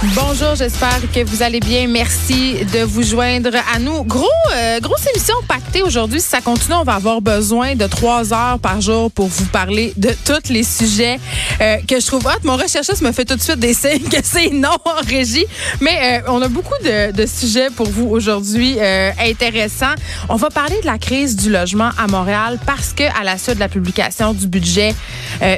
Bonjour, j'espère que vous allez bien. Merci de vous joindre à nous. Gros, euh, grosse émission pactée aujourd'hui. Si ça continue, on va avoir besoin de trois heures par jour pour vous parler de tous les sujets euh, que je trouve hot. Mon recherchiste me fait tout de suite des signes que c'est non en régie. Mais euh, on a beaucoup de, de, sujets pour vous aujourd'hui euh, intéressants. On va parler de la crise du logement à Montréal parce que à la suite de la publication du budget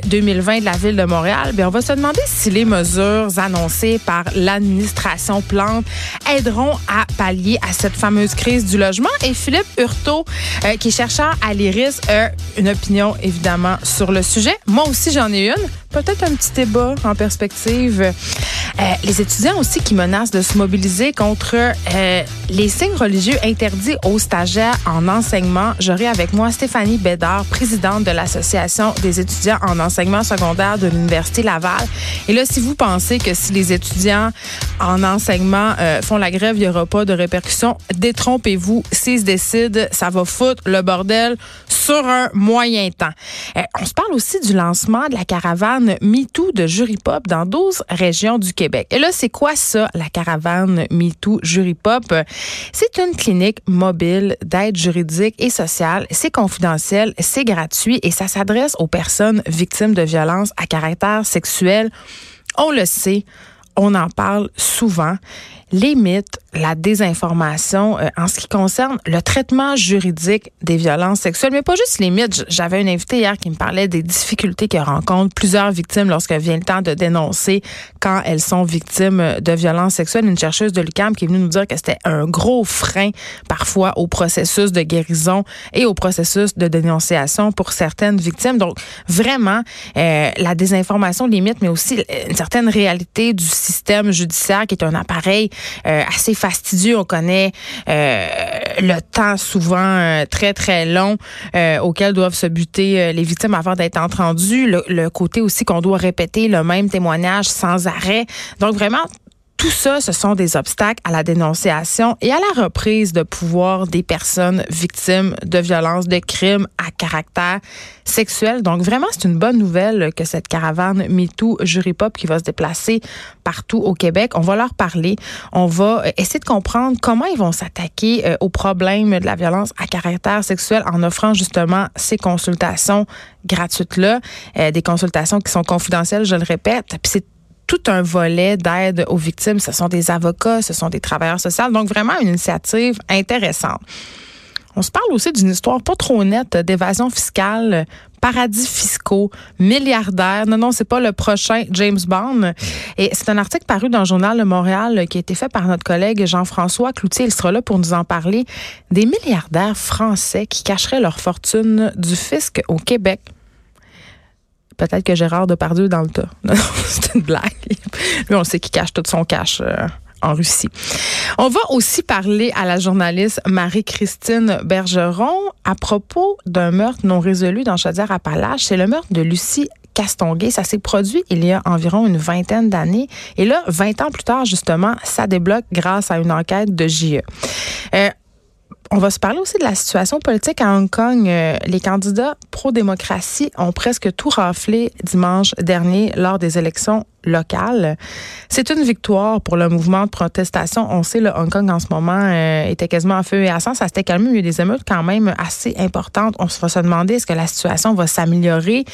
2020 de la ville de Montréal, bien, on va se demander si les mesures annoncées par l'administration Plante aideront à pallier à cette fameuse crise du logement. Et Philippe Hurtaud, euh, qui est chercheur à l'IRIS, a une opinion évidemment sur le sujet. Moi aussi, j'en ai une. Peut-être un petit débat en perspective. Euh, les étudiants aussi qui menacent de se mobiliser contre euh, les signes religieux interdits aux stagiaires en enseignement. J'aurai avec moi Stéphanie Bédard, présidente de l'Association des étudiants en enseignement secondaire de l'Université Laval. Et là, si vous pensez que si les étudiants en enseignement euh, font la grève, il n'y aura pas de répercussions, détrompez-vous. S'ils se décident, ça va foutre le bordel sur un moyen temps. on se parle aussi du lancement de la caravane MeToo de Jury Pop dans 12 régions du Québec. Et là, c'est quoi ça, la caravane MeToo Jury Pop? C'est une clinique mobile d'aide juridique et sociale. C'est confidentiel, c'est gratuit et ça s'adresse aux personnes victimes de violences à caractère sexuel. On le sait, on en parle souvent les mythes, la désinformation euh, en ce qui concerne le traitement juridique des violences sexuelles, mais pas juste les mythes. J'avais une invitée hier qui me parlait des difficultés que rencontrent plusieurs victimes lorsque vient le temps de dénoncer quand elles sont victimes de violences sexuelles. Une chercheuse de l'UQAM qui est venue nous dire que c'était un gros frein parfois au processus de guérison et au processus de dénonciation pour certaines victimes. Donc vraiment, euh, la désinformation, les mythes, mais aussi une certaine réalité du système judiciaire qui est un appareil euh, assez fastidieux. On connaît euh, le temps souvent euh, très, très long auquel doivent se buter les victimes avant d'être entendues. Le, le côté aussi qu'on doit répéter le même témoignage sans arrêt. Donc vraiment, tout ça, ce sont des obstacles à la dénonciation et à la reprise de pouvoir des personnes victimes de violences, de crimes à caractère sexuel. Donc vraiment, c'est une bonne nouvelle que cette caravane MeToo Jury Pop qui va se déplacer partout au Québec, on va leur parler. On va euh, essayer de comprendre comment ils vont s'attaquer euh, aux problèmes de la violence à caractère sexuel en offrant justement ces consultations gratuites-là, euh, des consultations qui sont confidentielles, je le répète. Tout un volet d'aide aux victimes. Ce sont des avocats, ce sont des travailleurs sociaux. Donc, vraiment une initiative intéressante. On se parle aussi d'une histoire pas trop nette d'évasion fiscale, paradis fiscaux, milliardaires. Non, non, c'est pas le prochain James Bond. Et c'est un article paru dans le journal de Montréal qui a été fait par notre collègue Jean-François Cloutier. Il sera là pour nous en parler. Des milliardaires français qui cacheraient leur fortune du fisc au Québec. Peut-être que Gérard Depardieu dans le tas. Non, c'est une blague. Lui, on sait qu'il cache tout son cash. Euh, en Russie. On va aussi parler à la journaliste Marie-Christine Bergeron à propos d'un meurtre non résolu dans Chaudière-Appalaches. C'est le meurtre de Lucie Castonguay. Ça s'est produit il y a environ une vingtaine d'années. Et là, 20 ans plus tard, justement, ça débloque grâce à une enquête de JE. Euh, on va se parler aussi de la situation politique à Hong Kong. Euh, les candidats pro-démocratie ont presque tout raflé dimanche dernier lors des élections locales. C'est une victoire pour le mouvement de protestation. On sait, le Hong Kong en ce moment euh, était quasiment à feu et à sang. Ça s'était calmé, il y a eu des émeutes quand même assez importantes. On va se demander est-ce que la situation va s'améliorer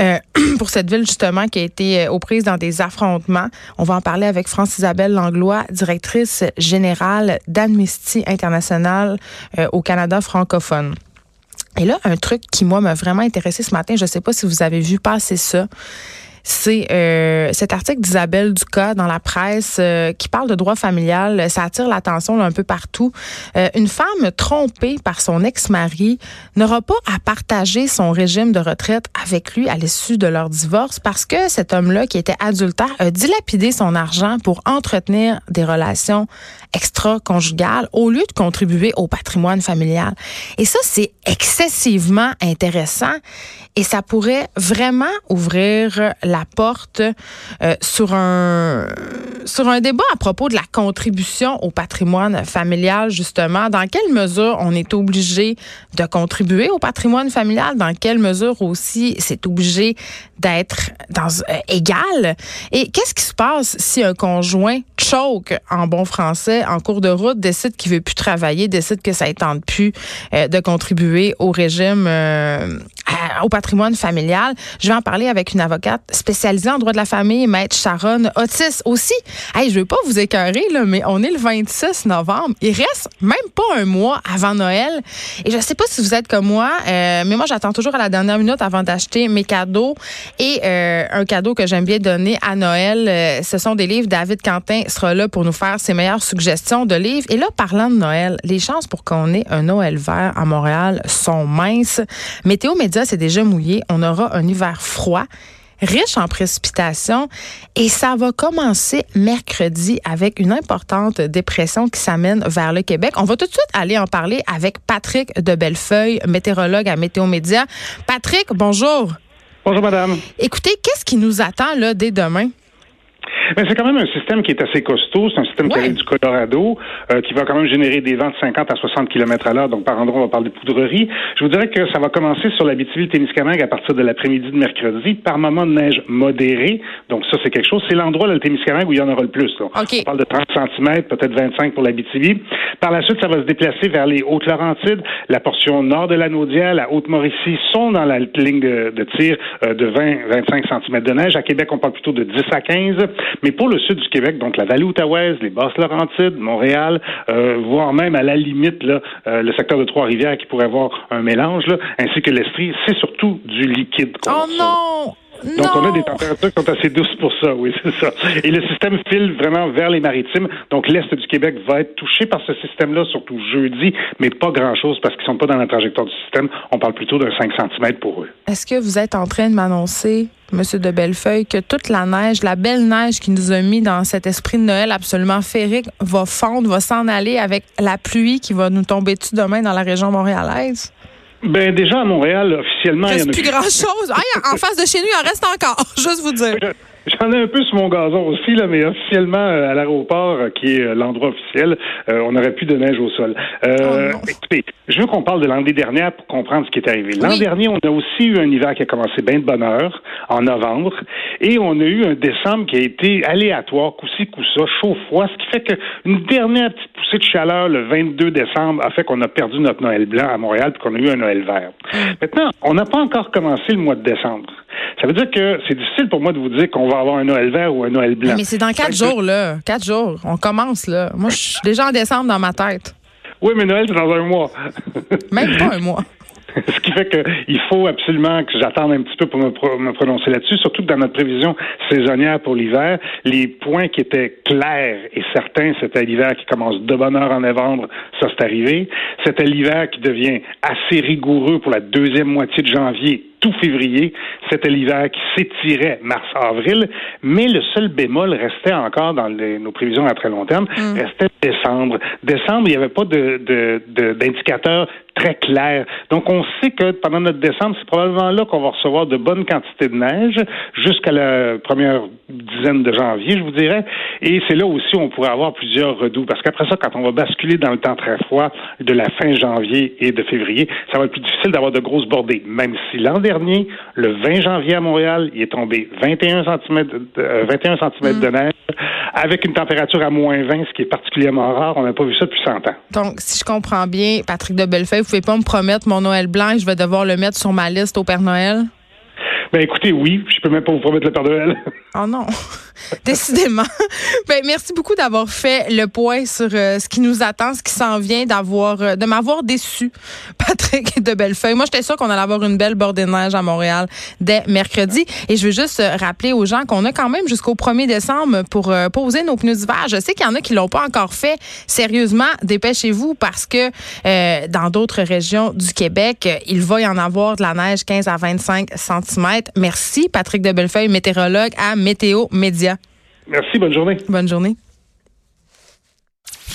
euh, pour cette ville justement qui a été aux prises dans des affrontements? On va en parler avec France-Isabelle Langlois, directrice générale d'Amnesty International euh, au Canada francophone. Et là, un truc qui, moi, m'a vraiment intéressé ce matin, je ne sais pas si vous avez vu passer ça, c'est euh, cet article d'Isabelle Ducas dans la presse euh, qui parle de droit familial. Ça attire l'attention un peu partout. Euh, une femme trompée par son ex-mari n'aura pas à partager son régime de retraite avec lui à l'issue de leur divorce parce que cet homme-là, qui était adultère, a dilapidé son argent pour entretenir des relations extra-conjugales au lieu de contribuer au patrimoine familial. Et ça, c'est excessivement intéressant et ça pourrait vraiment ouvrir la porte euh, sur un sur un débat à propos de la contribution au patrimoine familial, justement. Dans quelle mesure on est obligé de contribuer au patrimoine familial? Dans quelle mesure aussi c'est obligé d'être euh, égal? Et qu'est-ce qui se passe si un conjoint choke en bon français en cours de route, décide qu'il veut plus travailler, décide que ça ne tente plus euh, de contribuer au régime au patrimoine familial. Je vais en parler avec une avocate spécialisée en droit de la famille, maître Sharon Otis aussi. Hey, je veux pas vous écœurer, là, mais on est le 26 novembre. Il reste même pas un mois avant Noël. Et je sais pas si vous êtes comme moi, euh, mais moi, j'attends toujours à la dernière minute avant d'acheter mes cadeaux. Et euh, un cadeau que j'aime bien donner à Noël, euh, ce sont des livres. David Quentin sera là pour nous faire ses meilleures suggestions de livres. Et là, parlant de Noël, les chances pour qu'on ait un Noël vert à Montréal sont minces. Météo Média, c'est déjà mouillé. On aura un hiver froid riche en précipitations et ça va commencer mercredi avec une importante dépression qui s'amène vers le Québec. On va tout de suite aller en parler avec Patrick de Bellefeuille, météorologue à Météo Média. Patrick, bonjour. Bonjour madame. Écoutez, qu'est-ce qui nous attend là dès demain? Mais c'est quand même un système qui est assez costaud. C'est un système qui vient du Colorado, euh, qui va quand même générer des vents de 50 à 60 km à l'heure. Donc, par endroit, on va parler de poudrerie. Je vous dirais que ça va commencer sur la Témiscamingue à partir de l'après-midi de mercredi, par moment de neige modérée. Donc, ça, c'est quelque chose. C'est l'endroit, le Témiscamingue, où il y en aura le plus. On parle de 30 cm, peut-être 25 pour la Par la suite, ça va se déplacer vers les Hautes-Laurentides. La portion nord de la Naudière, la Haute-Mauricie sont dans la ligne de, tir euh, de 20-25 cm de neige. À Québec, on parle plutôt de 10 à 15. Mais pour le sud du Québec, donc la vallée outaouaise, les Basses-Laurentides, Montréal, euh, voire même à la limite là, euh, le secteur de Trois-Rivières qui pourrait avoir un mélange, là, ainsi que l'Estrie, c'est surtout du liquide. Oh non! Donc, on a des températures qui sont assez douces pour ça, oui, c'est ça. Et le système file vraiment vers les maritimes. Donc, l'Est du Québec va être touché par ce système-là, surtout jeudi, mais pas grand-chose parce qu'ils sont pas dans la trajectoire du système. On parle plutôt d'un 5 cm pour eux. Est-ce que vous êtes en train de m'annoncer, Monsieur de Bellefeuille, que toute la neige, la belle neige qui nous a mis dans cet esprit de Noël absolument féerique, va fondre, va s'en aller avec la pluie qui va nous tomber dessus demain dans la région montréalaise? Ben déjà à Montréal, officiellement, il y en a plus grand chose. en face de chez nous, il en reste encore. Juste vous dire. J'en ai un peu sur mon gazon aussi, là, mais officiellement, euh, à l'aéroport, euh, qui est euh, l'endroit officiel, on n'aurait plus de neige au sol. Euh, oh écoutez, je veux qu'on parle de l'année dernière pour comprendre ce qui est arrivé. L'an dernier, on a aussi eu un hiver qui a commencé bien de bonne heure, en novembre, et on a eu un décembre qui a été aléatoire, coup-ci, coup-ça, chaud-froid, ce qui fait qu'une dernière petite poussée de chaleur le 22 décembre a fait qu'on a perdu notre Noël blanc à Montréal, puis qu'on a eu un Noël vert. Mm. Maintenant, on n'a pas encore commencé le mois de décembre. Ça veut dire que c'est difficile pour moi de vous dire qu'on va avoir un Noël vert ou un Noël blanc. Mais c'est dans quatre jours, là. Quatre jours. On commence, là. Moi, je suis déjà en décembre dans ma tête. Oui, mais Noël, c'est dans un mois. Même pas un mois. Ce qui fait qu'il faut absolument que j'attende un petit peu pour me, me prononcer là-dessus, surtout que dans notre prévision saisonnière pour l'hiver, les points qui étaient clairs et certains, c'était l'hiver qui commence de bonne heure en novembre, ça c'est arrivé. C'était l'hiver qui devient assez rigoureux pour la deuxième moitié de janvier, tout février. C'était l'hiver qui s'étirait mars-avril, mais le seul bémol restait encore dans nos prévisions à très long terme, mm. restait décembre. Décembre, il n'y avait pas d'indicateur de, très clair. Donc, on sait que pendant notre décembre, c'est probablement là qu'on va recevoir de bonnes quantités de neige jusqu'à la première dizaine de janvier, je vous dirais. Et c'est là aussi où on pourrait avoir plusieurs redoux. Parce qu'après ça, quand on va basculer dans le temps très froid de la fin janvier et de février, ça va être plus difficile d'avoir de grosses bordées. Même si l'an dernier, le 20 janvier à Montréal, il est tombé 21 cm, 21 cm de neige avec une température à moins 20, ce qui est particulièrement rare. On n'a pas vu ça depuis 100 ans. Donc, si je comprends bien, Patrick de Bellefeuille, vous pouvez pas me promettre mon Noël blanc, je vais devoir le mettre sur ma liste au Père Noël? Ben écoutez, oui, je peux même pas vous promettre le Père Noël. Oh non, décidément. Ben, merci beaucoup d'avoir fait le point sur euh, ce qui nous attend, ce qui s'en vient, d'avoir, euh, de m'avoir déçu, Patrick de Bellefeuille. Moi, j'étais sûre qu'on allait avoir une belle bordée de neige à Montréal dès mercredi. Et je veux juste euh, rappeler aux gens qu'on a quand même jusqu'au 1er décembre pour poser nos pneus d'hiver. Je sais qu'il y en a qui l'ont pas encore fait. Sérieusement, dépêchez-vous parce que dans d'autres régions du Québec, il va y en avoir de la neige 15 à 25 cm. Merci, Patrick de Bellefeuille, météorologue à Météo Média. Merci, bonne journée. Bonne journée.